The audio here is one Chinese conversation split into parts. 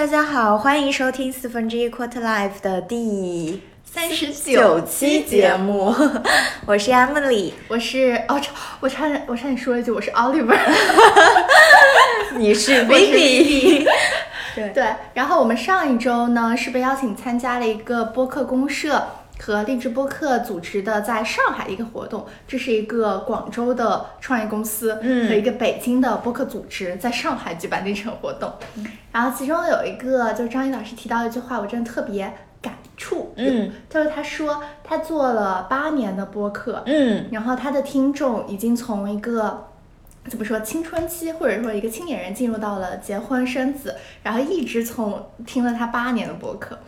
大家好，欢迎收听四分之一 Quarter Life 的第三十九期节目，我是 Emily，我是哦，我差点我差点说一句，我是 Oliver，你是 Vivi，对。对，然后我们上一周呢是被邀请参加了一个播客公社。和励志播客组织的在上海的一个活动，这是一个广州的创业公司和一个北京的播客组织在上海举办的一场活动。然后其中有一个，就是张毅老师提到一句话，我真的特别感触。嗯，就是他说他做了八年的播客，嗯，然后他的听众已经从一个怎么说青春期，或者说一个青年人进入到了结婚生子，然后一直从听了他八年的播客。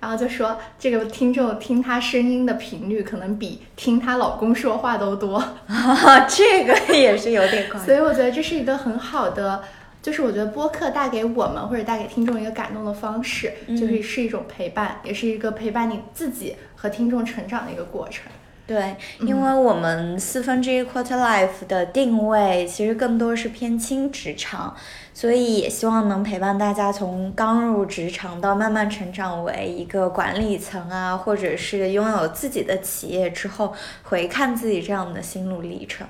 然后就说这个听众听她声音的频率可能比听她老公说话都多，这个也是有点夸所以我觉得这是一个很好的，就是我觉得播客带给我们或者带给听众一个感动的方式，就是是一种陪伴，也是一个陪伴你自己和听众成长的一个过程。对，因为我们四分之一 quarter life 的定位其实更多是偏轻职场。所以也希望能陪伴大家从刚入职场到慢慢成长为一个管理层啊，或者是拥有自己的企业之后，回看自己这样的心路历程。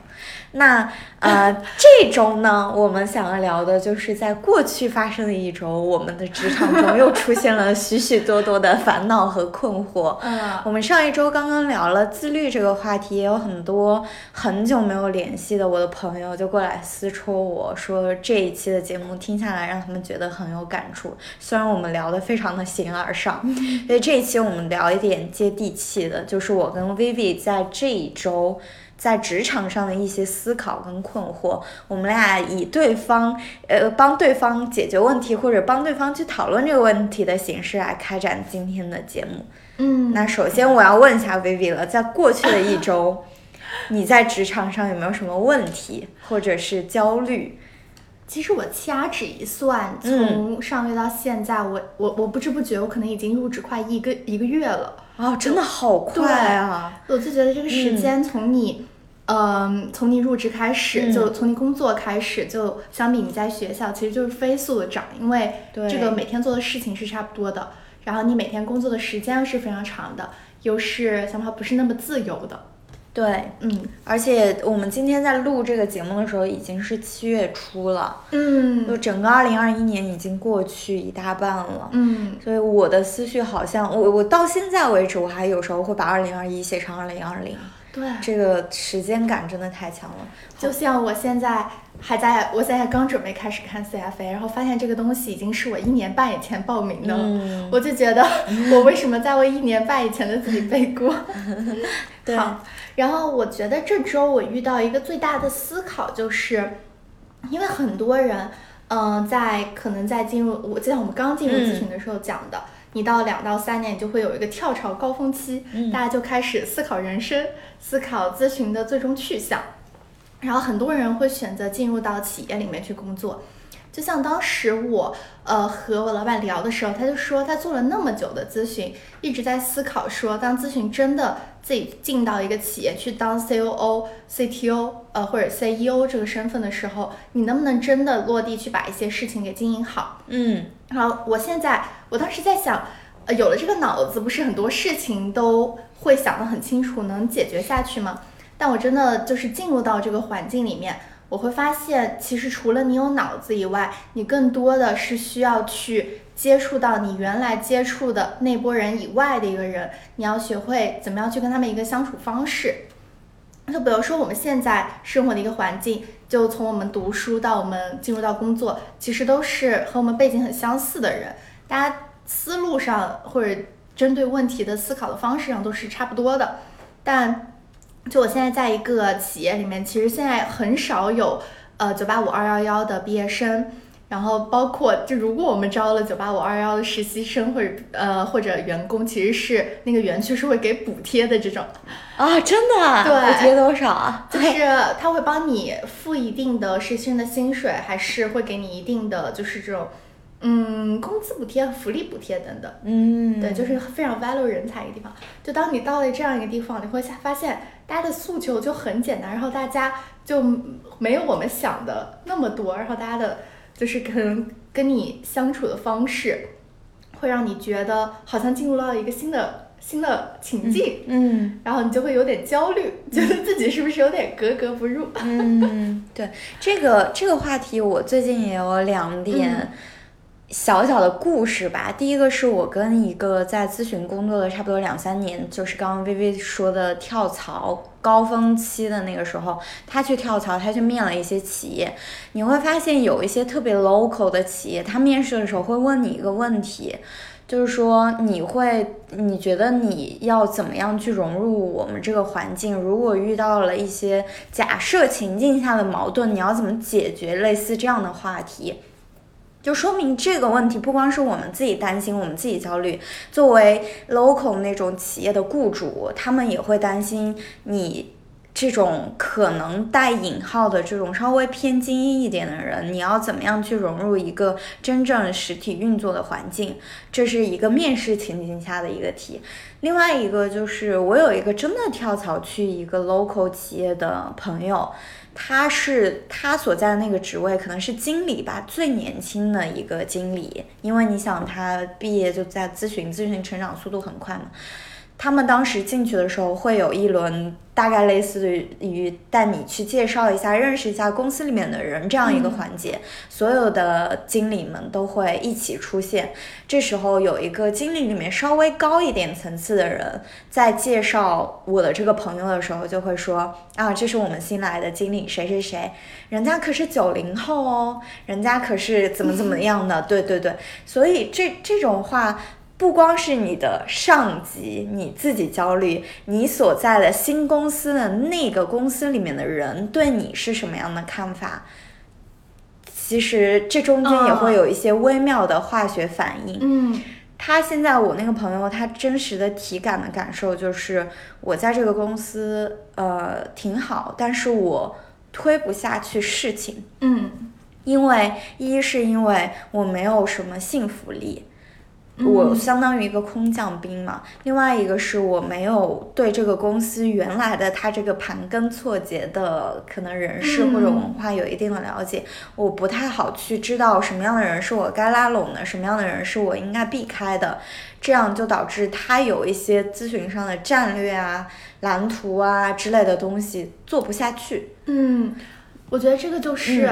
那呃，这周呢，我们想要聊的就是在过去发生的一周，我们的职场中又出现了许许多多的烦恼和困惑。嗯，我们上一周刚刚聊了自律这个话题，也有很多很久没有联系的我的朋友就过来私戳我说这一期的节。节目听下来，让他们觉得很有感触。虽然我们聊得非常的形而上，所以这一期我们聊一点接地气的，就是我跟 Vivi 在这一周在职场上的一些思考跟困惑。我们俩以对方呃帮对方解决问题，或者帮对方去讨论这个问题的形式来开展今天的节目。嗯，那首先我要问一下 Vivi 了，在过去的一周，你在职场上有没有什么问题或者是焦虑？其实我掐指一算，从上个月到现在，我我我不知不觉，我可能已经入职快一个一个月了。哦，真的好快啊！我就觉得这个时间从你，嗯，从你入职开始，就从你工作开始，就相比你在学校，其实就是飞速的涨，因为这个每天做的事情是差不多的，然后你每天工作的时间是非常长的，又是想法不是那么自由的。对，嗯，而且我们今天在录这个节目的时候已经是七月初了，嗯，就整个二零二一年已经过去一大半了，嗯，所以我的思绪好像我我到现在为止我还有时候会把二零二一写成二零二零，对，这个时间感真的太强了，就像我现在还在我现在刚准备开始看 CFA，然后发现这个东西已经是我一年半以前报名的了，我就觉得 我为什么在为一年半以前的自己背锅？好。然后我觉得这周我遇到一个最大的思考，就是因为很多人，嗯，在可能在进入，我记得我们刚进入咨询的时候讲的，你到两到三年，你就会有一个跳槽高峰期，大家就开始思考人生，思考咨询的最终去向，然后很多人会选择进入到企业里面去工作。就像当时我呃和我老板聊的时候，他就说他做了那么久的咨询，一直在思考说，当咨询真的自己进到一个企业去当 C O O、C T O 呃或者 C E O 这个身份的时候，你能不能真的落地去把一些事情给经营好？嗯，好，我现在我当时在想，呃，有了这个脑子，不是很多事情都会想得很清楚，能解决下去吗？但我真的就是进入到这个环境里面。我会发现，其实除了你有脑子以外，你更多的是需要去接触到你原来接触的那波人以外的一个人。你要学会怎么样去跟他们一个相处方式。就比如说我们现在生活的一个环境，就从我们读书到我们进入到工作，其实都是和我们背景很相似的人，大家思路上或者针对问题的思考的方式上都是差不多的，但。就我现在在一个企业里面，其实现在很少有呃九八五二幺幺的毕业生，然后包括就如果我们招了九八五二幺的实习生或者呃或者员工，其实是那个园区是会给补贴的这种啊，真的？对，补贴多少啊？就是他会帮你付一定的实习生的薪水，还是会给你一定的就是这种。嗯，工资补贴、福利补贴等等，嗯，对，就是非常 value 人才一个地方。就当你到了这样一个地方，你会发现大家的诉求就很简单，然后大家就没有我们想的那么多，然后大家的就是可能跟你相处的方式，会让你觉得好像进入到了一个新的新的情境，嗯然后你就会有点焦虑，觉得自己是不是有点格格不入。嗯，对，这个这个话题我最近也有两点嗯小小的故事吧。第一个是我跟一个在咨询工作了差不多两三年，就是刚刚薇薇说的跳槽高峰期的那个时候，他去跳槽，他去面了一些企业，你会发现有一些特别 local 的企业，他面试的时候会问你一个问题。就是说，你会，你觉得你要怎么样去融入我们这个环境？如果遇到了一些假设情境下的矛盾，你要怎么解决？类似这样的话题，就说明这个问题不光是我们自己担心，我们自己焦虑，作为 local 那种企业的雇主，他们也会担心你。这种可能带引号的这种稍微偏精英一点的人，你要怎么样去融入一个真正实体运作的环境？这是一个面试情景下的一个题。另外一个就是，我有一个真的跳槽去一个 local 企业的朋友，他是他所在的那个职位可能是经理吧，最年轻的一个经理。因为你想，他毕业就在咨询，咨询成长速度很快嘛。他们当时进去的时候会有一轮大概类似于带你去介绍一下、认识一下公司里面的人这样一个环节，所有的经理们都会一起出现。这时候有一个经理里面稍微高一点层次的人在介绍我的这个朋友的时候，就会说啊，这是我们新来的经理谁谁谁，人家可是九零后哦，人家可是怎么怎么 样的，对对对，所以这这种话。不光是你的上级你自己焦虑，你所在的新公司的那个公司里面的人对你是什么样的看法？其实这中间也会有一些微妙的化学反应。嗯他现在我那个朋友，他真实的体感的感受就是，我在这个公司呃挺好，但是我推不下去事情，嗯因为一是因为我没有什么信服力。我相当于一个空降兵嘛。另外一个是我没有对这个公司原来的它这个盘根错节的可能人事或者文化有一定的了解，我不太好去知道什么样的人是我该拉拢的，什么样的人是我应该避开的。这样就导致他有一些咨询上的战略啊、蓝图啊之类的东西做不下去。嗯，我觉得这个就是。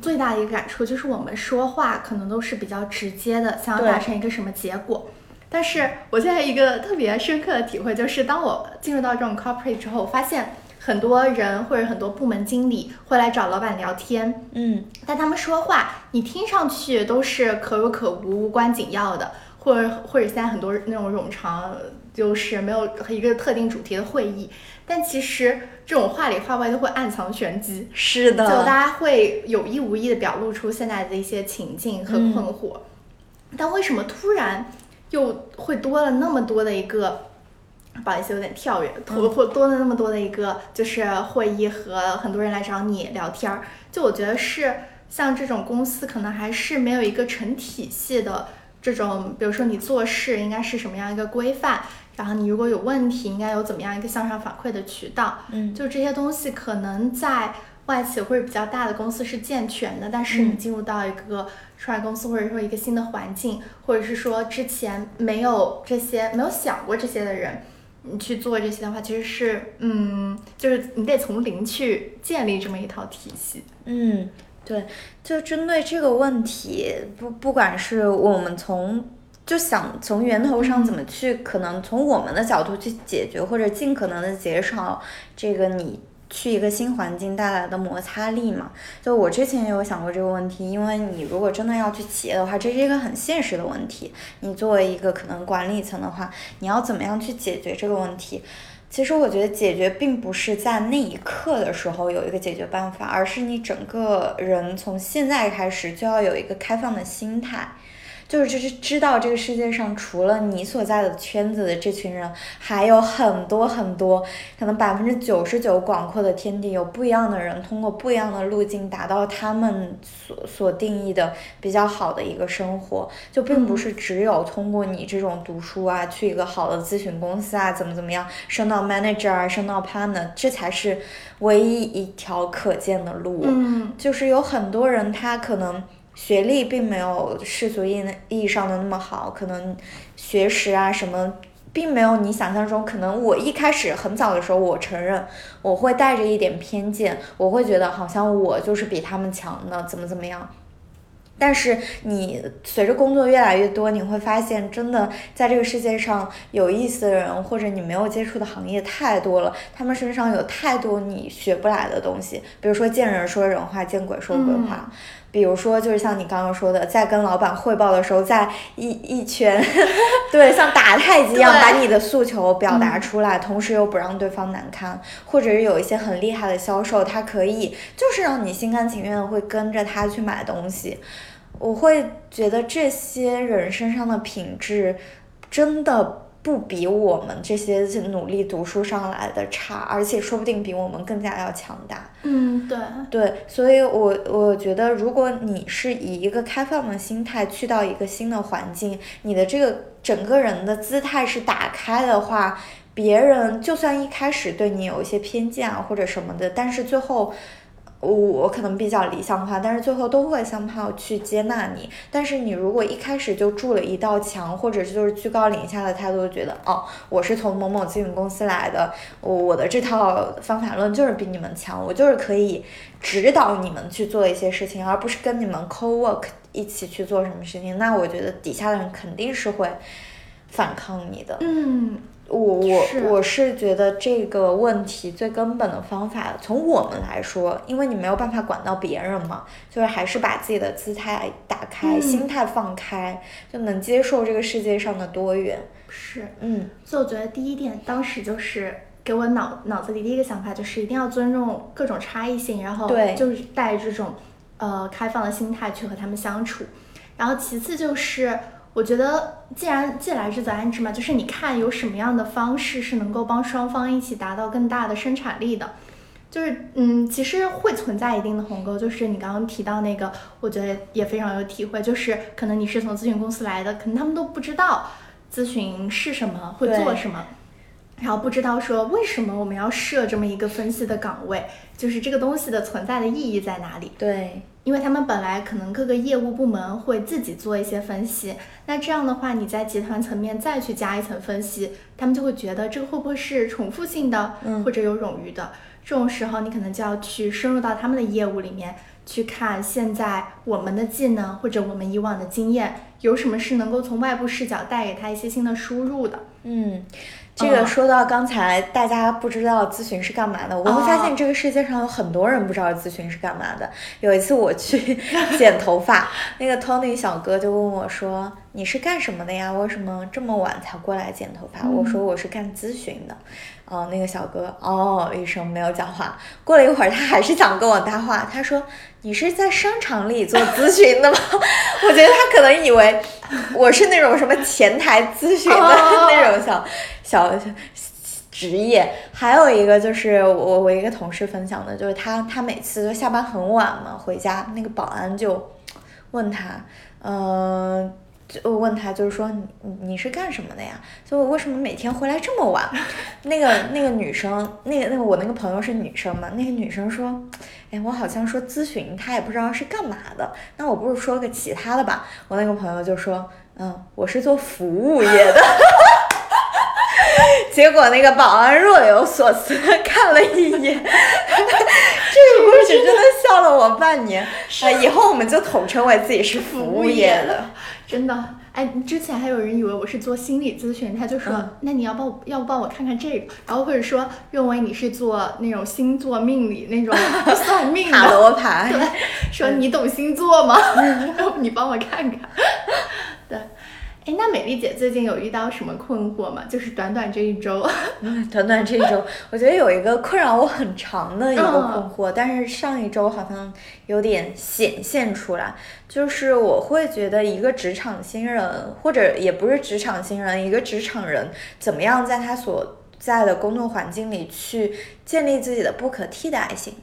最大的一个感触就是，我们说话可能都是比较直接的，想要达成一个什么结果。但是我现在一个特别深刻的体会就是，当我进入到这种 corporate 之后，我发现很多人或者很多部门经理会来找老板聊天，嗯，但他们说话，你听上去都是可有可无、无关紧要的，或者或者现在很多那种冗长，就是没有一个特定主题的会议。但其实这种话里话外都会暗藏玄机，是的，就大家会有意无意的表露出现在的一些情境和困惑。嗯、但为什么突然又会多了那么多的一个？不好意思，有点跳跃，多或多了那么多的一个就是会议和很多人来找你聊天儿。就我觉得是像这种公司，可能还是没有一个成体系的这种，比如说你做事应该是什么样一个规范。然后你如果有问题，应该有怎么样一个向上反馈的渠道？嗯，就这些东西可能在外企或者比较大的公司是健全的，但是你进入到一个创业公司或者说一个新的环境，或者是说之前没有这些没有想过这些的人，你去做这些的话，其实是嗯，就是你得从零去建立这么一套体系。嗯，对，就针对这个问题，不不管是我们从。就想从源头上怎么去，可能从我们的角度去解决，或者尽可能的减少这个你去一个新环境带来的摩擦力嘛。就我之前也有想过这个问题，因为你如果真的要去企业的话，这是一个很现实的问题。你作为一个可能管理层的话，你要怎么样去解决这个问题？其实我觉得解决并不是在那一刻的时候有一个解决办法，而是你整个人从现在开始就要有一个开放的心态。就是就是知道这个世界上除了你所在的圈子的这群人，还有很多很多，可能百分之九十九广阔的天地，有不一样的人通过不一样的路径达到他们所所定义的比较好的一个生活，就并不是只有通过你这种读书啊，去一个好的咨询公司啊，怎么怎么样升到 manager 啊，升到 partner，这才是唯一一条可见的路。嗯，就是有很多人他可能。学历并没有世俗意意义上的那么好，可能学识啊什么，并没有你想象中。可能我一开始很早的时候，我承认我会带着一点偏见，我会觉得好像我就是比他们强的，怎么怎么样。但是你随着工作越来越多，你会发现，真的在这个世界上有意思的人，或者你没有接触的行业太多了，他们身上有太多你学不来的东西。比如说见人说人话，见鬼说鬼话。比如说，就是像你刚刚说的，在跟老板汇报的时候，在一一圈，对，像打 太极一样把你的诉求表达出来，同时又不让对方难堪。或者是有一些很厉害的销售，他可以就是让你心甘情愿的会跟着他去买东西。我会觉得这些人身上的品质，真的不比我们这些努力读书上来的差，而且说不定比我们更加要强大。嗯，对，对，所以我我觉得，如果你是以一个开放的心态去到一个新的环境，你的这个整个人的姿态是打开的话，别人就算一开始对你有一些偏见啊或者什么的，但是最后。我我可能比较理想化，但是最后都会相炮去接纳你。但是你如果一开始就筑了一道墙，或者就是居高临下的态度，觉得哦，我是从某某咨询公司来的，我我的这套方法论就是比你们强，我就是可以指导你们去做一些事情，而不是跟你们 co work 一起去做什么事情。那我觉得底下的人肯定是会反抗你的。嗯。我我我是觉得这个问题最根本的方法，从我们来说，因为你没有办法管到别人嘛，就是还是把自己的姿态打开，心态放开，就能接受这个世界上的多元。是，嗯，所以我觉得第一点，当时就是给我脑脑子里第一个想法就是一定要尊重各种差异性，然后就是带这种呃开放的心态去和他们相处，然后其次就是。我觉得，既然既来之则安之嘛，就是你看有什么样的方式是能够帮双方一起达到更大的生产力的，就是嗯，其实会存在一定的鸿沟。就是你刚刚提到那个，我觉得也非常有体会，就是可能你是从咨询公司来的，可能他们都不知道咨询是什么，会做什么，然后不知道说为什么我们要设这么一个分析的岗位，就是这个东西的存在的意义在哪里？对。因为他们本来可能各个业务部门会自己做一些分析，那这样的话，你在集团层面再去加一层分析，他们就会觉得这个会不会是重复性的，或者有冗余的？这种时候，你可能就要去深入到他们的业务里面去看，现在我们的技能或者我们以往的经验有什么是能够从外部视角带给他一些新的输入的？嗯。这个说到刚才大家不知道咨询是干嘛的，我会发现这个世界上有很多人不知道咨询是干嘛的。有一次我去 剪头发，那个 Tony 小哥就问我说：“你是干什么的呀？为什么这么晚才过来剪头发？”我说：“我是干咨询的。”哦，那个小哥哦一声没有讲话。过了一会儿，他还是想跟我搭话。他说：“你是在商场里做咨询的吗？” 我觉得他可能以为我是那种什么前台咨询的 那种小小职业。还有一个就是我我一个同事分享的，就是他他每次就下班很晚嘛，回家那个保安就问他，嗯。就问他，就是说你你是干什么的呀？就为什么每天回来这么晚？那个那个女生，那个那个我那个朋友是女生嘛？那个女生说，哎，我好像说咨询，他也不知道是干嘛的。那我不如说个其他的吧。我那个朋友就说，嗯，我是做服务业的。结果那个保安若有所思看了一眼，这个故事真的笑了我半年。啊，以后我们就统称为自己是服务业的。真的，哎，之前还有人以为我是做心理咨询，他就说，那你要帮我，要不帮我看看这个，然后或者说认为你是做那种星座命理那种 算命的塔罗牌，对，说你懂星座吗？你帮我看看，对。哎，那美丽姐最近有遇到什么困惑吗？就是短短这一周，短短这一周，我觉得有一个困扰我很长的一个困惑，但是上一周好像有点显现出来，就是我会觉得一个职场新人，或者也不是职场新人，一个职场人怎么样在他所在的工作环境里去建立自己的不可替代性。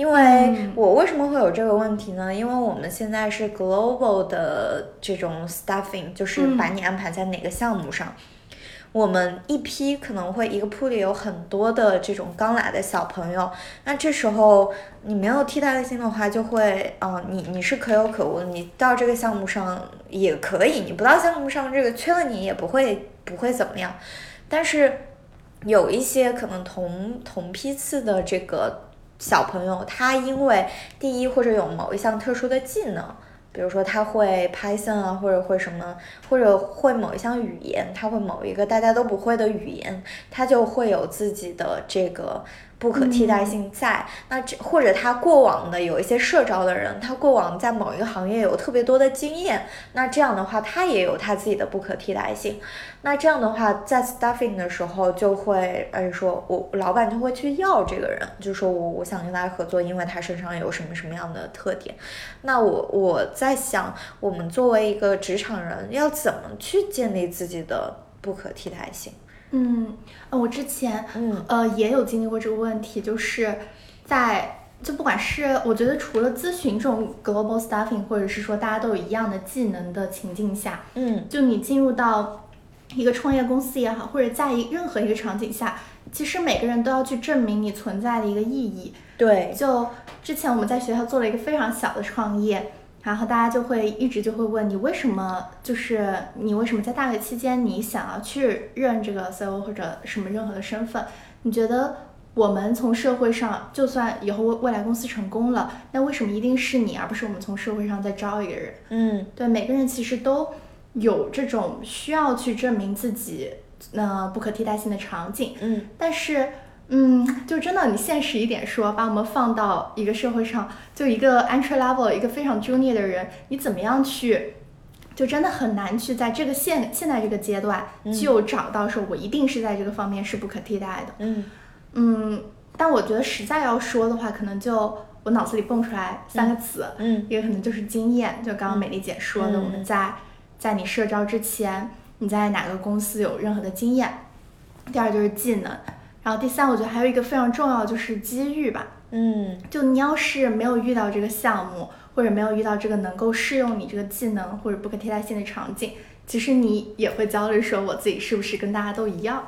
因为我为什么会有这个问题呢？因为我们现在是 global 的这种 staffing，就是把你安排在哪个项目上。我们一批可能会一个铺里有很多的这种刚来的小朋友，那这时候你没有替代性的话，就会，嗯，你你是可有可无，你到这个项目上也可以，你不到项目上这个缺了你也不会不会怎么样，但是有一些可能同同批次的这个小朋友，他因为第一或者有某一项特殊的技能。比如说他会 Python 啊，或者会什么，或者会某一项语言，他会某一个大家都不会的语言，他就会有自己的这个。不可替代性在那这，或者他过往的有一些社招的人，他过往在某一个行业有特别多的经验，那这样的话他也有他自己的不可替代性。那这样的话，在 staffing 的时候就会，哎，说我老板就会去要这个人，就说我我想跟他合作，因为他身上有什么什么样的特点。那我我在想，我们作为一个职场人，要怎么去建立自己的不可替代性？嗯，呃，我之前，嗯，呃，也有经历过这个问题，就是在就不管是我觉得除了咨询这种 global staffing，或者是说大家都有一样的技能的情境下，嗯，就你进入到一个创业公司也好，或者在一任何一个场景下，其实每个人都要去证明你存在的一个意义。对，就之前我们在学校做了一个非常小的创业。然后大家就会一直就会问你为什么，就是你为什么在大学期间你想要去任这个 CEO 或者什么任何的身份？你觉得我们从社会上，就算以后未未来公司成功了，那为什么一定是你，而不是我们从社会上再招一个人？嗯，对，每个人其实都有这种需要去证明自己那不可替代性的场景。嗯，但是。嗯，就真的，你现实一点说，把我们放到一个社会上，就一个 entry level，一个非常 junior 的人，你怎么样去，就真的很难去在这个现现在这个阶段就找到说，我一定是在这个方面是不可替代的。嗯嗯，但我觉得实在要说的话，可能就我脑子里蹦出来三个词，嗯，一个可能就是经验，就刚刚美丽姐说的，我们在在你社招之前，你在哪个公司有任何的经验，第二就是技能。然后第三，我觉得还有一个非常重要，就是机遇吧。嗯，就你要是没有遇到这个项目，或者没有遇到这个能够适用你这个技能或者不可替代性的场景，其实你也会焦虑，说我自己是不是跟大家都一样？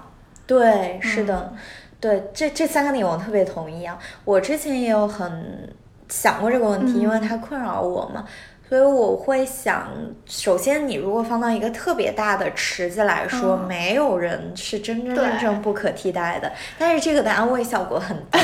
对，是的，对，这这三个点我特别同意啊。我之前也有很想过这个问题，因为它困扰我嘛。所以我会想，首先你如果放到一个特别大的池子来说，没有人是真真正正不可替代的。但是这个的安慰效果很低，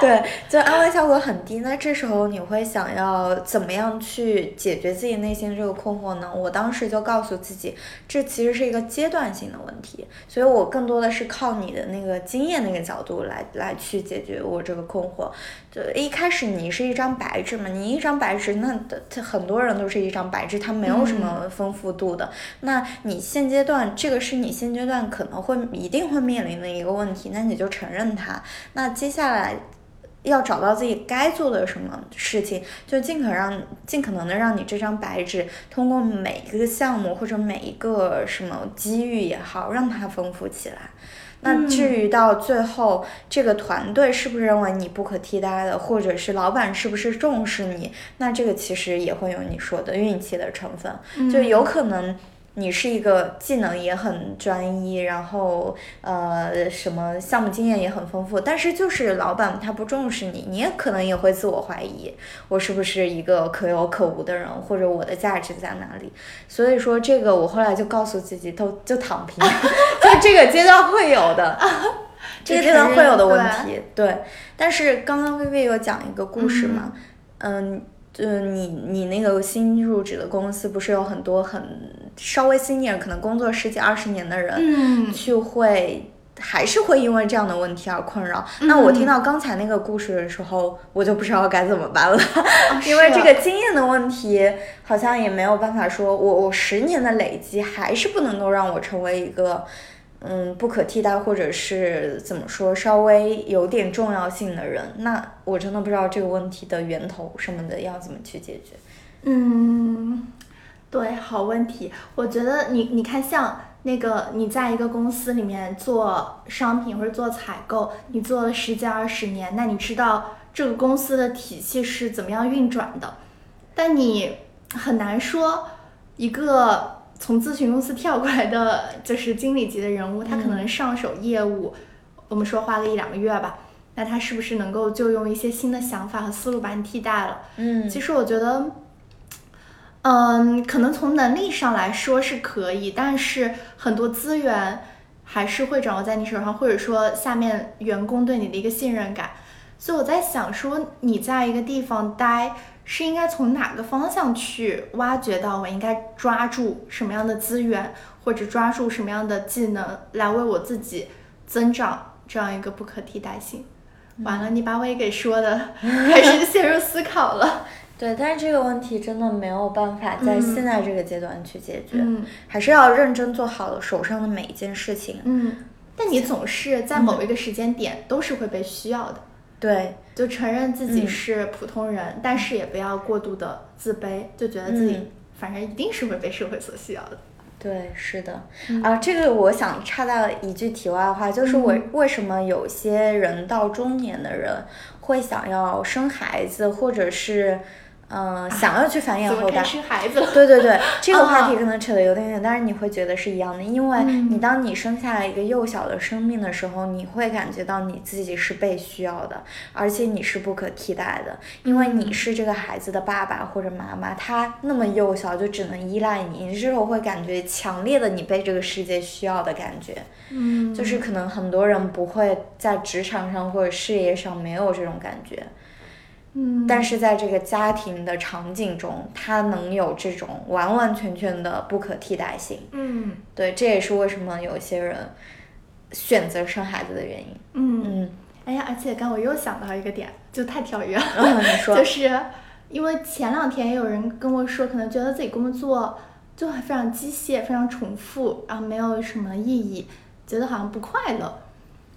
对，就安慰效果很低。那这时候你会想要怎么样去解决自己内心这个困惑呢？我当时就告诉自己，这其实是一个阶段性的问题。所以我更多的是靠你的那个经验那个角度来来去解决我这个困惑。就一开始你是一张白纸嘛，你一张白纸，那它很多人都是一张白纸，它没有什么丰富度的。那你现阶段这个是你现阶段可能会一定会面临的一个问题，那你就承认它。那接下来要找到自己该做的什么事情，就尽可让尽可能的让你这张白纸通过每一个项目或者每一个什么机遇也好，让它丰富起来。那至于到最后，这个团队是不是认为你不可替代的，或者是老板是不是重视你，那这个其实也会有你说的运气的成分，就有可能。你是一个技能也很专一，然后呃什么项目经验也很丰富，但是就是老板他不重视你，你也可能也会自我怀疑，我是不是一个可有可无的人，或者我的价值在哪里？所以说这个我后来就告诉自己，都就躺平，就这个阶段会有的，这个阶段会有的问题，对。但是刚刚薇薇有讲一个故事嘛，嗯。就你你那个新入职的公司，不是有很多很稍微 senior，可能工作十几二十年的人，嗯，去会还是会因为这样的问题而困扰。那我听到刚才那个故事的时候，我就不知道该怎么办了，因为这个经验的问题，好像也没有办法说，我我十年的累积还是不能够让我成为一个。嗯，不可替代，或者是怎么说，稍微有点重要性的人，那我真的不知道这个问题的源头什么的要怎么去解决。嗯，对，好问题。我觉得你，你看，像那个你在一个公司里面做商品或者做采购，你做了十几二十年，那你知道这个公司的体系是怎么样运转的，但你很难说一个。从咨询公司跳过来的，就是经理级的人物，他可能上手业务，我们说花个一两个月吧，那他是不是能够就用一些新的想法和思路把你替代了？嗯，其实我觉得，嗯，可能从能力上来说是可以，但是很多资源还是会掌握在你手上，或者说下面员工对你的一个信任感。所以我在想说，你在一个地方待，是应该从哪个方向去挖掘到我应该抓住什么样的资源，或者抓住什么样的技能，来为我自己增长这样一个不可替代性。完了，你把我也给说的开始陷入思考了。对，但是这个问题真的没有办法在现在这个阶段去解决，嗯还是要认真做好手上的每一件事情。嗯，但你总是在某一个时间点都是会被需要的，对，就承认自己嗯。是普通人，但是也不要过度的自卑，就觉得自己嗯。反正一定是会被社会所需要的。对，是的，嗯。啊，这个我想插到一句题外话，就是我嗯。为什么有些人到中年的人会想要生孩子，或者是嗯、呃想要去繁衍后代？对对对，这个话题啊可能扯得有点远，但是你会觉得是一样的，因为嗯。你当你生下来一个幼小的生命的时候，你会感觉到你自己是被需要的，而且你是不可替代的，因为你是这个孩子的爸爸或者妈妈，他那么幼小就只能依赖你，你这时候会感觉强烈的你被这个世界需要的感觉，嗯，就是可能很多人不会在职场上或者事业上没有这种感觉，嗯，但是在这个家庭的场景中，它能有这种完完全全的不可替代性。嗯对，这也是为什么有些人选择生孩子的原因。嗯，嗯，哎呀，而且刚我又想到一个点，就太跳跃了。嗯，你 说，就是因为前两天也有人跟我说，可能觉得自己工作就很非常机械、非常重复，然后没有什么意义，觉得好像不快乐。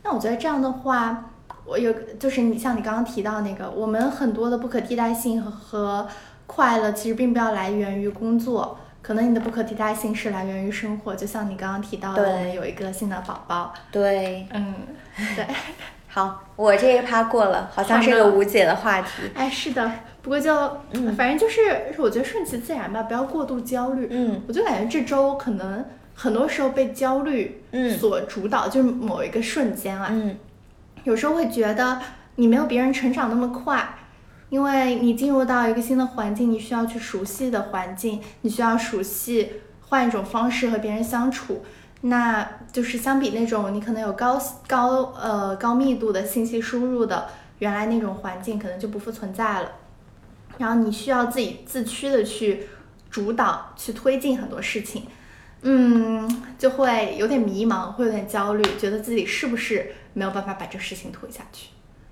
那我觉得这样的话，我有就是你像你刚刚提到那个，我们很多的不可替代性和和快乐，其实并不要来源于工作。可能你的不可替代性是来源于生活，就像你刚刚提到的，我们有一个新的宝宝，对，嗯，对，好，我这一趴过了，好像是好的个无解的话题。哎，是的，不过就、嗯反正就是，我觉得顺其自然吧，不要过度焦虑。嗯我就感觉这周可能很多时候被焦虑嗯所主导，就是某一个瞬间啊，嗯有时候会觉得你没有别人成长那么快，因为你进入到一个新的环境，你需要去熟悉的环境，你需要熟悉换一种方式和别人相处。那就是相比那种你可能有高高呃高密度的信息输入的原来那种环境，可能就不复存在了。然后你需要自己自驱的去主导、去推进很多事情，嗯，就会有点迷茫，会有点焦虑，觉得自己是不是没有办法把这事情推下去。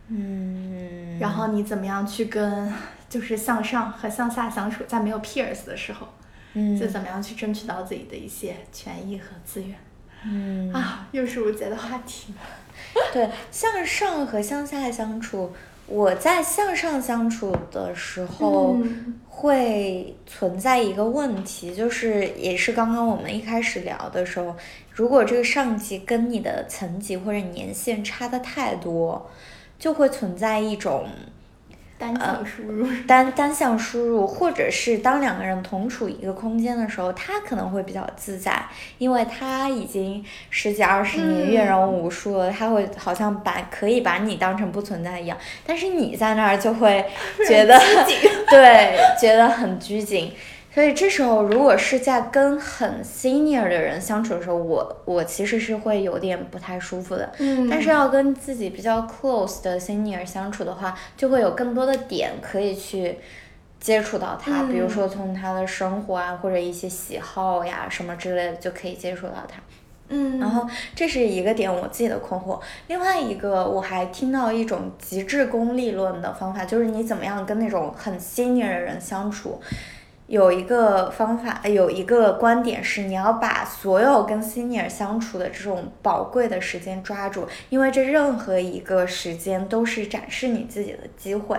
嗯，然后你怎么样去跟 就是向上和向下相处，在没有 peers 的时候，嗯就怎么样去争取到自己的一些权益和资源。嗯，啊，又是无解的话题。对，向上和向下相处，我在向上相处的时候。嗯会存在一个问题，就是也是刚刚我们一开始聊的时候，如果这个上级跟你的层级或者年限差的太多，就会存在一种单向输入。单单向输入，或者是当两个人同处一个空间的时候，他可能会比较自在，因为他已经十几二十年阅人无数了，他会好像把可以把你当成不存在一样，但是你在那儿就会 觉得 对，觉得很拘谨。所以这时候，如果是在跟很 senior 的人相处的时候，我我其实是会有点不太舒服的。嗯但是要跟自己比较 close 的 senior 相处的话，就会有更多的点可以去接触到他，比如嗯说从他的生活啊，或者一些喜好呀什么之类的，就可以接触到他。嗯，然后这是一个点我自己的困惑，另外一个我还听到一种极致功利论的方法，就是你怎么样跟那种很 senior 的人相处。有一个方法，有一个观点是，你要把所有跟 senior 相处的这种宝贵的时间抓住，因为这任何一个时间都是展示你自己的机会。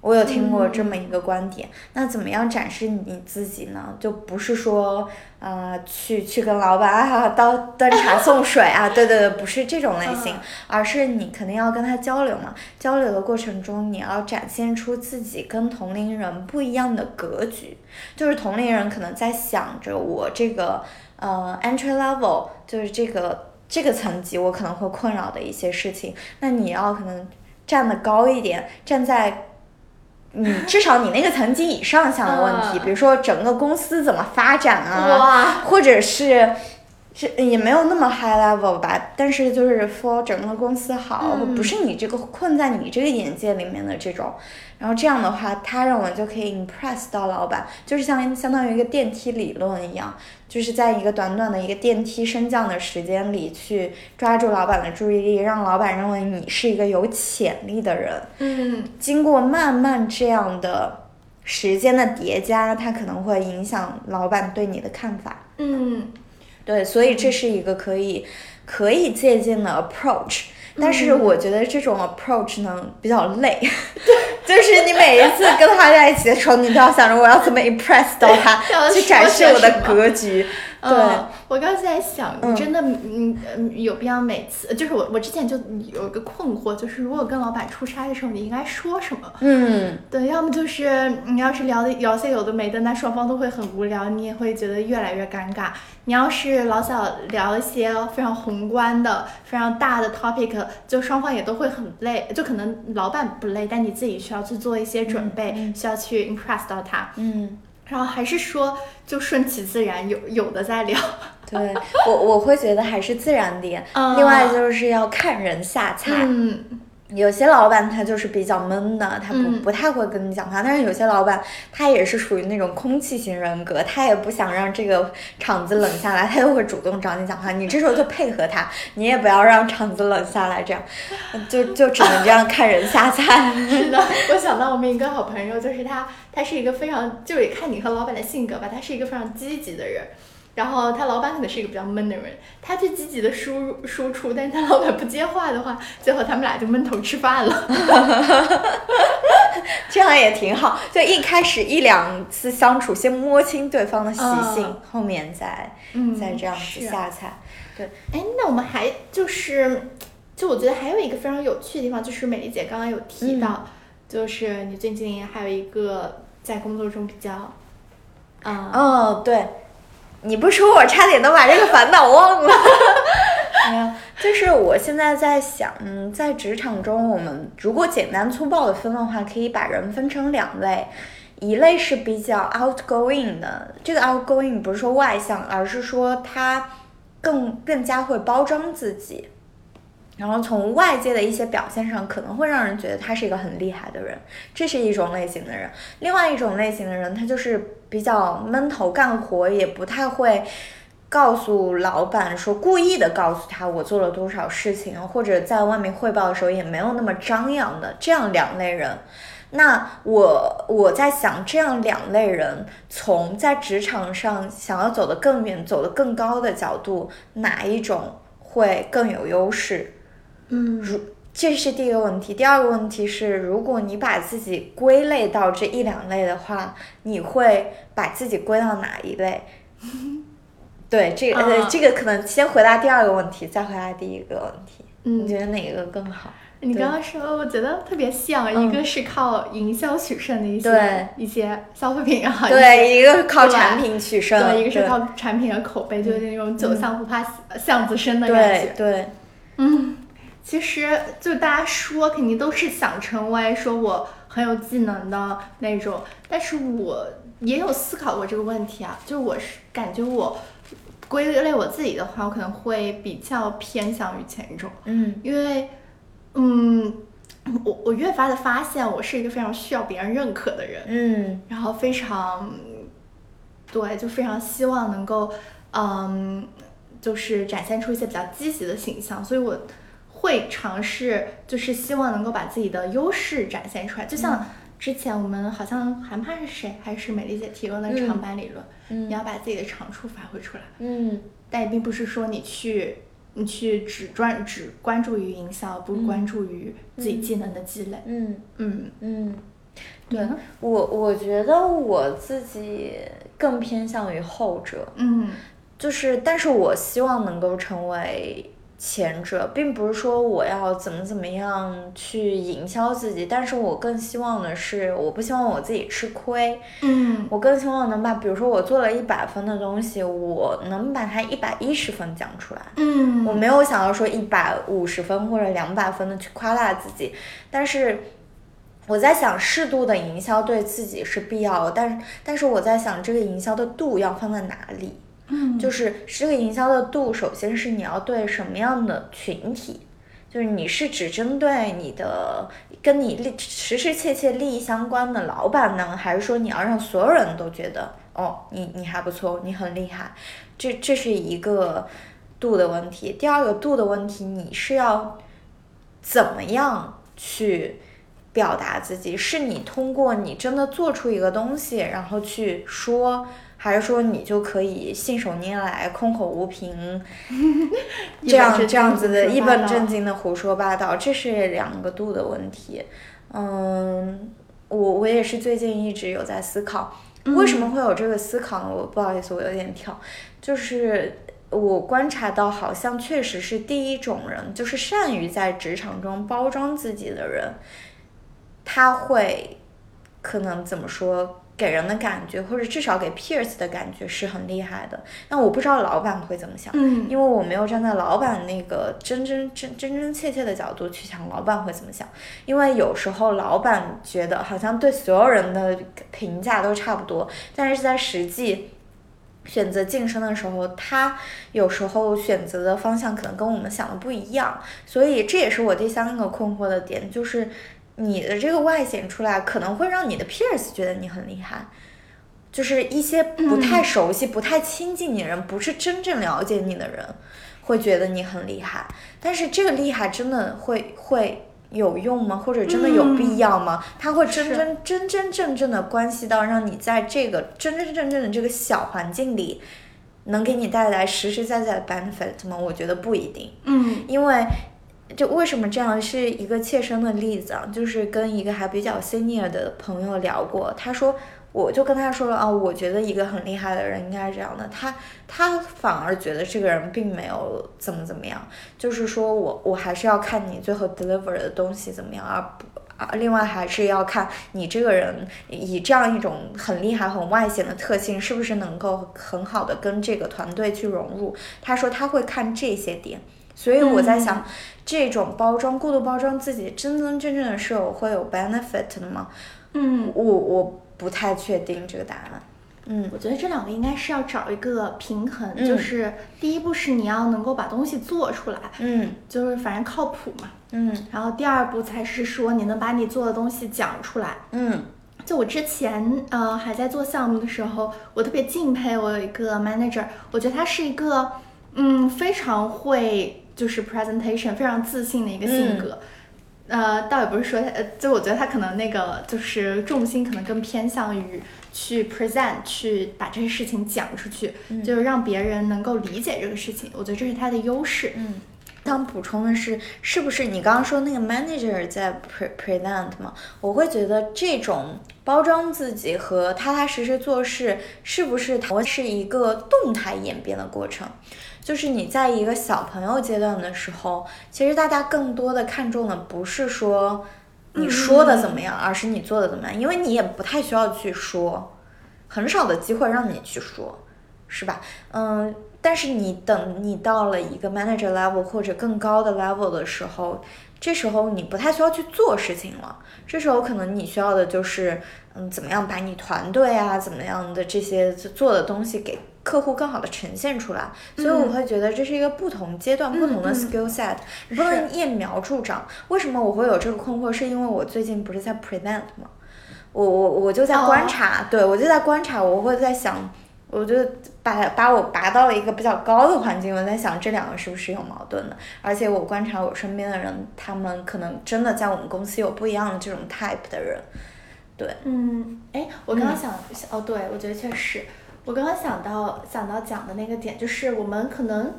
我有听过这么一个观点。那怎么样展示你自己呢？就不是说，呃，去去跟老板啊，端端茶送水啊，对对对，不是这种类型，而是你肯定要跟他交流嘛。交流的过程中，你要展现出自己跟同龄人不一样的格局。就是同龄人可能在想着我这个呃 entry level，就是这个这个层级，我可能会困扰的一些事情。那你要可能站得高一点，站在。你至少你那个层级以上想的问题，比如说整个公司怎么发展啊，或者是是也没有那么 high level 吧，但是就是 for 整个公司好，不是你这个困在你这个眼界里面的这种。然后这样的话，他认为就可以 impress 到老板，就是相相当于一个电梯理论一样，就是在一个短短的一个电梯升降的时间里，去抓住老板的注意力，让老板认为你是一个有潜力的人。嗯，经过慢慢这样的时间的叠加，它可能会影响老板对你的看法。嗯，对，所以这是一个可以可以借鉴的 approach。但是我觉得这种 approach 呢比较累，就是你每一次跟他在一起的时候，你都要想着我要怎么 impress 到他，去展示我的格局。对，我刚在想，真的，嗯嗯，有必要每次，就是我我之前就有一个困惑，就是如果跟老板出差的时候，你应该说什么？嗯，对，要么就是你要是聊的聊些有的没的，那双方都会很无聊，你也会觉得越来越尴尬。你要是老想聊一些非常宏观的、非常大的 topic，就双方也都会很累，就可能老板不累，但你自己需要去做一些准备，需要去 impress 到他。嗯。然后还是说就顺其自然，有有的再聊。对我我会觉得还是自然点。另外就是要看人下菜。嗯。有些老板他就是比较闷的，他不不太会跟你讲话。但是有些老板他也是属于那种空气型人格，他也不想让这个场子冷下来，他就会主动找你讲话。你这时候就配合他，你也不要让场子冷下来，这样就就只能这样看人下菜。是的，我想到我们一个好朋友，就是他，他是一个非常，就是看你和老板的性格吧，他是一个非常积极的人。然后他老板可能是一个比较闷的人，他去积极的输入输出，但是他老板不接话的话，最后他们俩就闷头吃饭了。这样也挺好，就一开始一两次相处，先摸清对方的习性，后面再再这样子下菜。对，哎，那我们还就是，就我觉得还有一个非常有趣的地方，就是美丽姐刚刚有提到，就是你最近还有一个在工作中比较，啊，哦，对。你不说，我差点都把这个烦恼忘了。哎呀，就是我现在在想，嗯，在职场中，我们如果简单粗暴的分的话，可以把人分成两类，一类是比较 outgoing 的，这个 outgoing 不是说外向，而是说他更更加会包装自己。然后从外界的一些表现上，可能会让人觉得他是一个很厉害的人，这是一种类型的人。另外一种类型的人，他就是比较闷头干活，也不太会告诉老板说故意的告诉他我做了多少事情，或者在外面汇报的时候也没有那么张扬的这样两类人。那我我在想，这样两类人从在职场上想要走得更远、走得更高的角度，哪一种会更有优势？嗯，如这是第一个问题，第二个问题是，如果你把自己归类到这一两类的话，你会把自己归到哪一类？对，这个呃，这个可能先回答第二个问题，再回答第一个问题。你觉得哪个更好？你刚刚说，我觉得特别像，一个是靠营销取胜的一些一些消费品啊，对，一个是靠产品取胜，对，一个是靠产品的口碑，就是那种酒香不怕巷子深的感觉。对，嗯。其实就大家说肯定都是想成为说我很有技能的那种，但是我也有思考过这个问题啊。就我是感觉我归类我自己的话，我可能会比较偏向于前一种。嗯，因为嗯，我我越发的发现我是一个非常需要别人认可的人。嗯，然后非常对，就非常希望能够嗯，就是展现出一些比较积极的形象，所以我。会尝试，就是希望能够把自己的优势展现出来。就像之前我们好像韩怕是谁，还是美丽姐提供的长板理论，你要把自己的长处发挥出来。嗯，但也并不是说你去，你去只专只关注于营销，不关注于自己技能的积累。嗯嗯嗯，对我，我觉得我自己更偏向于后者。嗯，就是，但是我希望能够成为。前者并不是说我要怎么怎么样去营销自己，但是我更希望的是，我不希望我自己吃亏。嗯，我更希望能把，比如说我做了一百分的东西，我能把它一百一十分讲出来。嗯，我没有想要说一百五十分或者两百分的去夸大自己，但是我在想适度的营销对自己是必要的，但是但是我在想这个营销的度要放在哪里。嗯，就是这个营销的度，首先是你要对什么样的群体，就是你是只针对你的跟你利实实切切利益相关的老板呢，还是说你要让所有人都觉得哦，你你还不错，你很厉害，这这是一个度的问题。第二个度的问题，你是要怎么样去表达自己？是你通过你真的做出一个东西，然后去说。还是说你就可以信手拈来、空口无凭，这样这样子的一本正经的胡说八道，这是两个度的问题。嗯，我我也是最近一直有在思考，为什么会有这个思考呢？我不好意思，我有点跳，就是我观察到，好像确实是第一种人，就是善于在职场中包装自己的人，他会可能怎么说？给人的感觉，或者至少给 Pierce 的感觉是很厉害的。那我不知道老板会怎么想，嗯，因为我没有站在老板那个真真真真真切切的角度去想老板会怎么想。因为有时候老板觉得好像对所有人的评价都差不多，但是在实际选择晋升的时候，他有时候选择的方向可能跟我们想的不一样。所以这也是我第三个困惑的点，就是。你的这个外显出来，可能会让你的 peers 觉得你很厉害，就是一些不太熟悉、不太亲近你的人，不是真正了解你的人，会觉得你很厉害。但是这个厉害真的会会有用吗？或者真的有必要吗？它会真真真真正正的关系到让你在这个真真正正的这个小环境里，能给你带来实实在在的 benefit 吗？我觉得不一定。嗯，因为。就为什么这样是一个切身的例子啊？就是跟一个还比较 senior 的朋友聊过，他说，我就跟他说了啊，我觉得一个很厉害的人应该是这样的，他他反而觉得这个人并没有怎么怎么样，就是说我我还是要看你最后 deliver 的东西怎么样，而不啊，另外还是要看你这个人以这样一种很厉害、很外显的特性，是不是能够很好的跟这个团队去融入。他说他会看这些点。所以我在想，这种包装过度包装自己，真真正正的是有会有 benefit 的吗？嗯，我我不太确定这个答案。嗯，我觉得这两个应该是要找一个平衡，就是第一步是你要能够把东西做出来，嗯，就是反正靠谱嘛，嗯，然后第二步才是说你能把你做的东西讲出来，嗯，就我之前呃还在做项目的时候，我特别敬佩我有一个 manager，我觉得他是一个嗯非常会。就是 presentation 非常自信的一个性格，呃，倒也不是说，呃，就我觉得他可能那个就是重心可能更偏向于去 present，去把这些事情讲出去，就是让别人能够理解这个事情。我觉得这是他的优势。嗯，想补充的是，是不是你刚刚说那个 manager 在 pre present 吗？我会觉得这种包装自己和踏踏实实做事，是不是它是一个动态演变的过程？就是你在一个小朋友阶段的时候，其实大家更多的看重的不是说你说的怎么样，而是你做的怎么样，因为你也不太需要去说，很少的机会让你去说，是吧？嗯，但是你等你到了一个 manager level 或者更高的 level 的时候，这时候你不太需要去做事情了，这时候可能你需要的就是，嗯，怎么样把你团队啊，怎么样的这些做的东西给。客户更好的呈现出来，所以我会觉得这是一个不同阶段、不同的 skill set，你不能揠苗助长。为什么我会有这个困惑？是因为我最近不是在 present 吗？我我我就在观察，对我就在观察，我会在想，我就把把我拔到了一个比较高的环境，我在想这两个是不是有矛盾的？而且我观察我身边的人，他们可能真的在我们公司有不一样的这种 type 的人，对，嗯，哎，我刚刚想，哦，对，我觉得确实。我刚刚想到想到讲的那个点，就是我们可能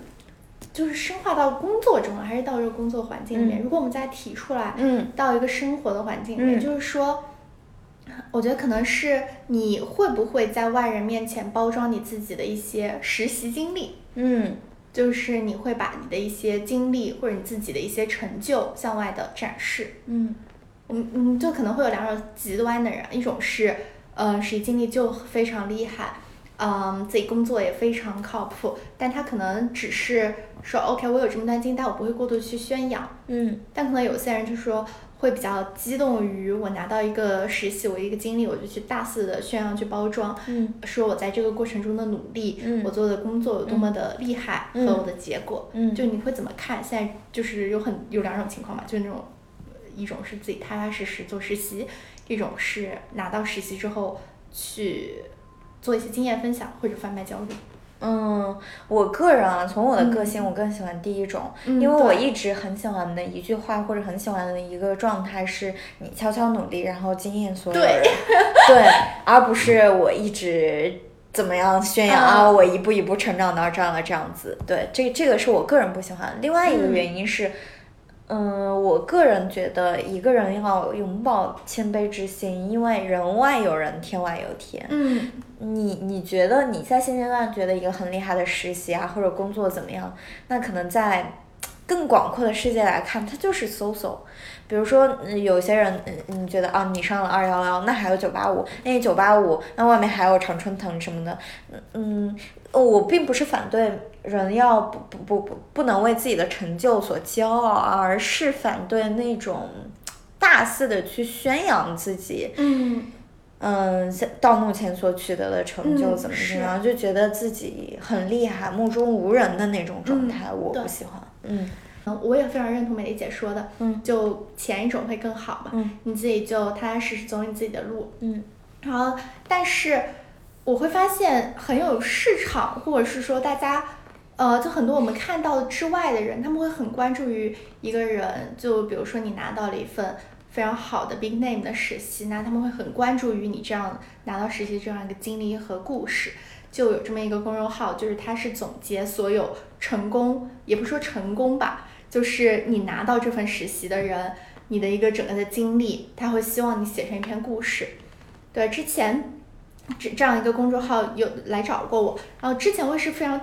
就是深化到工作中了，还是到这个工作环境里面。如果我们再提出来，嗯，到一个生活的环境里面，就是说，我觉得可能是你会不会在外人面前包装你自己的一些实习经历，嗯就是你会把你的一些经历或者你自己的一些成就向外的展示。嗯嗯嗯，就可能会有两种极端的人，一种是，呃，实习经历就非常厉害，嗯，自己工作也非常靠谱，但他可能只是说，OK，我有这么段经历，但我不会过度去宣扬。嗯但可能有些人就说会比较激动于我拿到一个实习，我一个经历，我就去大肆的宣扬去包装，嗯说我在这个过程中的努力，嗯我做的工作有多么的厉害嗯和我的结果，嗯就你会怎么看？现在就是有很有两种情况嘛，就是那种一种是自己踏踏实实做实习，一种是拿到实习之后去做一些经验分享或者贩卖焦虑。嗯，我个人啊，从我的个性，嗯。我更喜欢第一种，嗯因为我一直很喜欢的一句话或者很喜欢的一个状态是，你悄悄努力，然后惊艳所有人，对，而不是我一直怎么样宣扬啊，嗯我一步一步成长到这样了这样子，对，这这个是我个人不喜欢。另外一个嗯。原因是。嗯，我个人觉得一个人要永葆谦卑之心，因为人外有人，天外有天。嗯你你觉得你在现阶段觉得一个很厉害的实习啊或者工作怎么样？那可能在更广阔的世界来看，它就是 so so。比如说，嗯有些人，嗯，你觉得啊，你上了二幺幺，那还有九八五，那九八五，那外面还有常春藤什么的，嗯，嗯我并不是反对人要不不不不不能为自己的成就所骄傲，而是反对那种大肆的去宣扬自己，嗯。嗯，现到目前所取得的成就嗯怎么怎么样，就觉得自己很厉害、目中无人的那种状嗯态，我不喜欢。嗯。嗯，我也非常认同美丽姐说的，嗯就前一种会更好嘛，嗯。你自己就踏踏实实走你自己的路，嗯。然后但是我会发现很有市场，或者是说大家。呃，就很多我们看到之外的人，他们会很关注于一个人，就比如说你拿到了一份非常好的 big name 的实习，那他们会很关注于你这样拿到实习这样一个经历和故事。就有这么一个公众号，就是它是总结所有成功，也不说成功吧，就是你拿到这份实习的人，你的一个整个的经历，他会希望你写成一篇故事。对，之前这这样一个公众号有来找过我，然后之前我也是非常，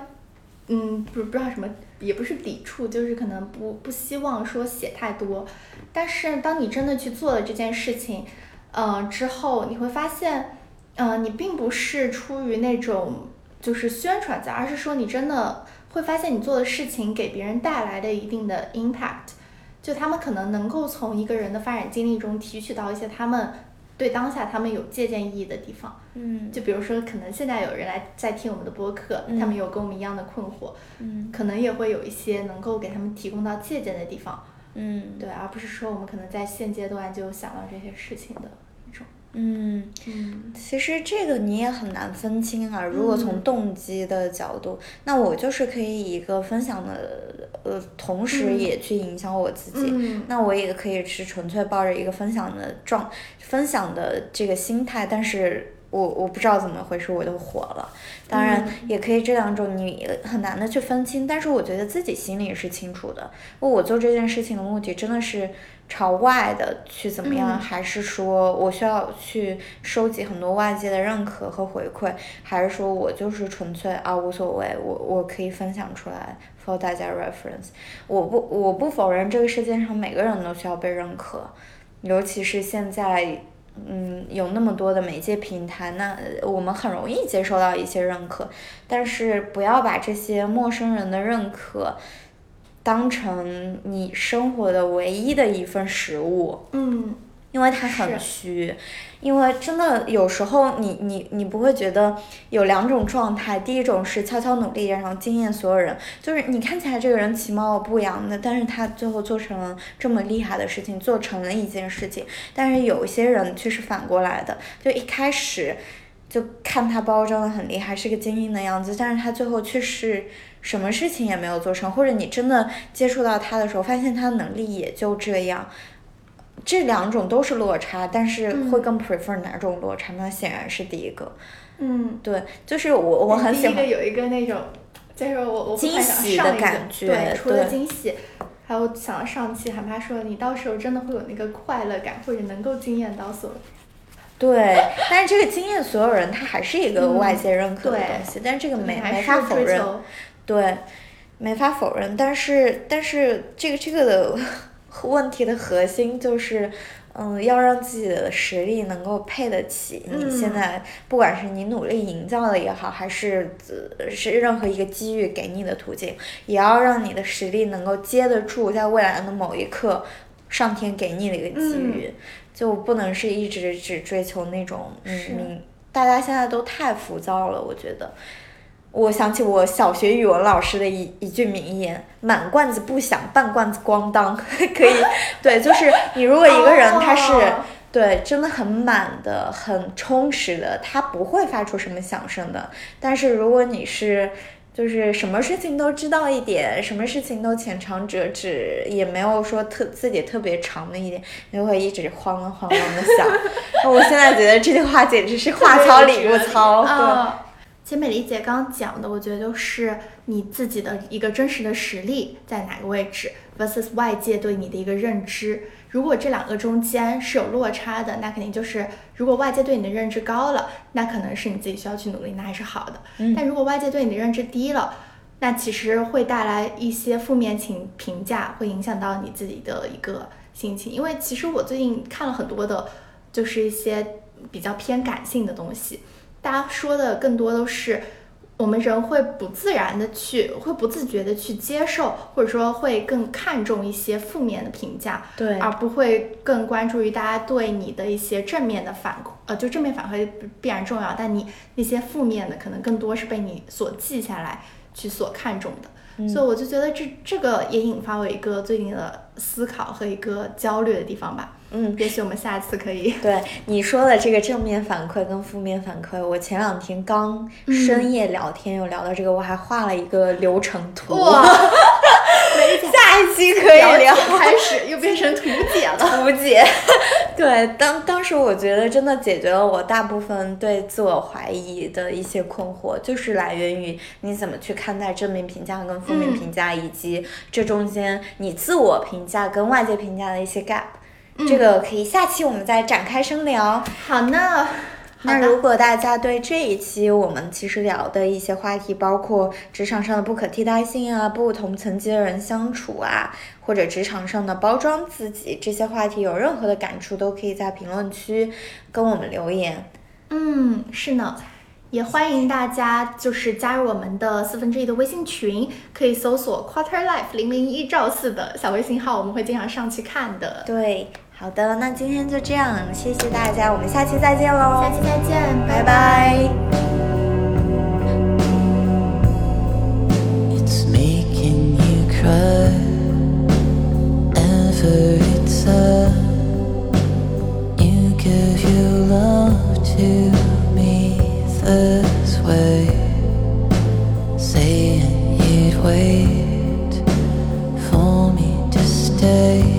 嗯，不不知道什么，也不是抵触，就是可能不不希望说写太多，但是当你真的去做了这件事情，呃之后，你会发现，呃，你并不是出于那种就是宣传在，而是说你真的会发现你做的事情给别人带来的一定的 impact，就他们可能能够从一个人的发展经历中提取到一些他们对当下他们有借鉴意义的地方。嗯。就比如说，可能现在有人来在听我们的播客，嗯他们有跟我们一样的困惑，嗯。可能也会有一些能够给他们提供到借鉴的地方，嗯。对，而不是说我们可能在现阶段就想到这些事情的。嗯，嗯其实这个你也很难分清啊。如果从嗯动机的角度，那我就是可以以一个分享的呃，同时嗯也去影响我自己。嗯那我也可以是纯粹抱着一个分享的状分享的这个心态，但是我我不知道怎么回事我就火了。当然嗯也可以这两种你很难的去分清，但是我觉得自己心里是清楚的。我做这件事情的目的真的是朝外的去怎么样，嗯还是说我需要去收集很多外界的认可和回馈，还是说我就是纯粹啊无所谓，我我可以分享出来 for 大家 reference。我不我不否认这个世界上每个人都需要被认可，尤其是现在。嗯，有那么多的媒介平台，那呃我们很容易接受到一些认可，但是不要把这些陌生人的认可当成你生活的唯一的一份食物，嗯因为它很是虚。因为真的有时候你你你不会觉得有两种状态，第一种是悄悄努力，然后惊艳所有人，就是你看起来这个人其貌不扬的，但是他最后做成了这么厉害的事情，做成了一件事情。但是有一些人却是反过来的，就一开始就看他包装的很厉害，是个精英的样子，但是他最后却是什么事情也没有做成，或者你真的接触到他的时候，发现他的能力也就这样。这两种都是落差，但是会更 prefer 哪种落差？那显然是第一个。嗯，对，就是我我很喜欢第一个有一个那种，就是我我惊喜的感觉对，除了惊喜。还有想上期韩妈说，你到时候真的会有那个快乐感，或者能够惊艳到所有人。对，但是这个惊艳，所有人他还是一个外界认可的东西，但是这个没没法否认，对，没法否认。但是但是这个这个的问题的核心就是，嗯，要让自己的实力能够配得起你现嗯在，不管是你努力营造的也好，还是呃是任何一个机遇给你的途径，也要让你的实力能够接得住在未来的某一刻，上天给你的一个机嗯遇。就不能是一直只追求那种嗯，大家现在都太浮躁了，我觉得。我想起我小学语文老师的一一句名言：“满罐子不响，半罐子咣当。”可以，对，就是你如果一个人他是、哦对真的很满的、很充实的，他不会发出什么响声的。但是如果你是就是什么事情都知道一点，什么事情都浅尝辄止，也没有说特自己特别长的一点，你就会一直慌啷慌啷的想。我现在觉得这句话简直是话糙理不糙，对。啊其实美丽姐刚刚讲的，我觉得就是你自己的一个真实的实力在哪个位置，versus 外界对你的一个认知。如果这两个中间是有落差的，那肯定就是如果外界对你的认知高了，那可能是你自己需要去努力，那还是好的。嗯但如果外界对你的认知低了，那其实会带来一些负面情评价，会影响到你自己的一个心情。因为其实我最近看了很多的，就是一些比较偏感性的东西，大家说的更多都是我们人会不自然的去，会不自觉的去接受，或者说会更看重一些负面的评价，对而不会更关注于大家对你的一些正面的反馈。呃，就正面反馈必然重要，但你那些负面的可能更多是被你所记下来，去所看重的。所以我就觉得这这个也引发我一个最近的思考和一个焦虑的地方吧。嗯，也许我们下次可以。对你说的这个正面反馈跟负面反馈，我前两天刚嗯深夜聊天有聊到这个，我还画了一个流程图。哇，下一期可以聊开始又变成图解了。图解。对，当当时我觉得真的解决了我大部分对自我怀疑的一些困惑，就是来源于你怎么去看待正面评价跟负面嗯评价，以及这中间你自我评价跟外界评价的一些 gap。这嗯个可以下期我们再展开深聊。好呢，那如果大家对这一期我们其实聊的一些话题，包括职场上的不可替代性啊，不同层级的人相处啊，或者职场上的包装自己这些话题，有任何的感触，都可以在评论区跟我们留言。嗯，是呢。也欢迎大家就是加入我们的四分之一的微信群，可以搜索 Quarter Life 零零一兆四的小微信号，我们会经常上去看的。对，好的，那今天就这样，谢谢大家，我们下期再见喽，下期再见，拜拜 It's making you cry every time you give your love to me this way, saying you'd wait for me to stay.